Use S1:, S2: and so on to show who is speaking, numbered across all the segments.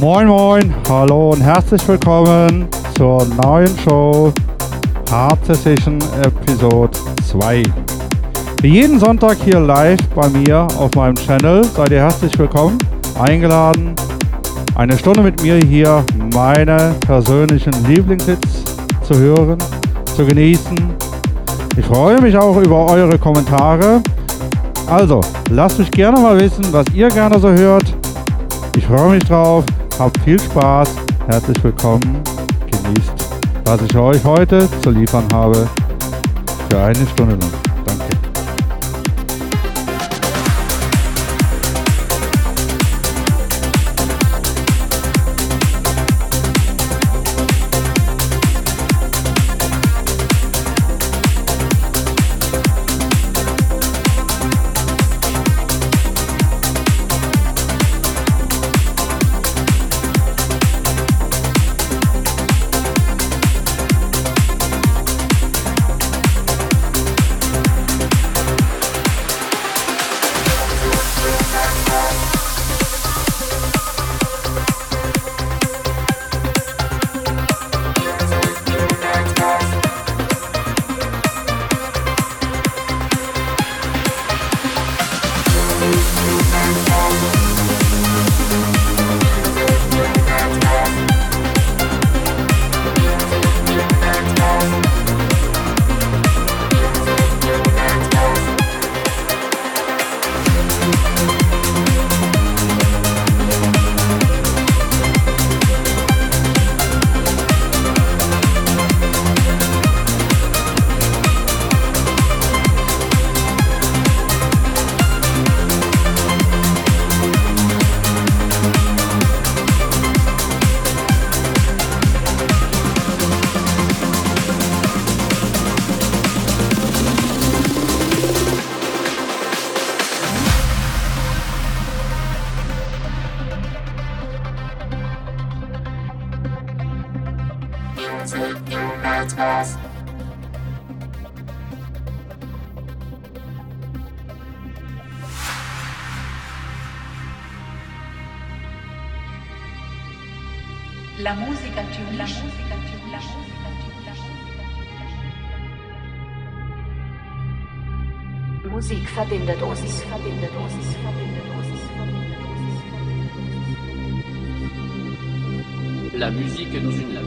S1: Moin Moin, hallo und herzlich willkommen zur neuen Show Hard Session Episode 2. Wie jeden Sonntag hier live bei mir auf meinem Channel seid ihr herzlich willkommen, eingeladen, eine Stunde mit mir hier meine persönlichen Lieblingshits zu hören, zu genießen. Ich freue mich auch über eure Kommentare. Also, lasst mich gerne mal wissen, was ihr gerne so hört. Ich freue mich drauf. Habt viel Spaß. Herzlich willkommen. Genießt, was ich euch heute zu liefern habe. Für eine Stunde lang.
S2: La
S3: musique nous unit.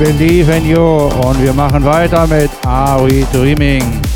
S4: Believe in You
S1: und wir machen weiter mit Are We Dreaming.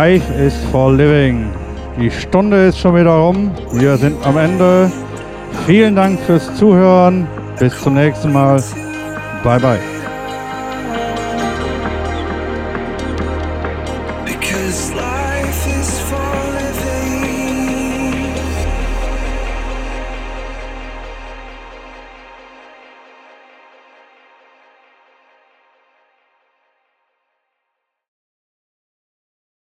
S5: Life
S6: is
S1: for Living. Die Stunde ist schon wieder rum. Wir sind am Ende. Vielen Dank fürs Zuhören. Bis zum nächsten Mal. Bye bye.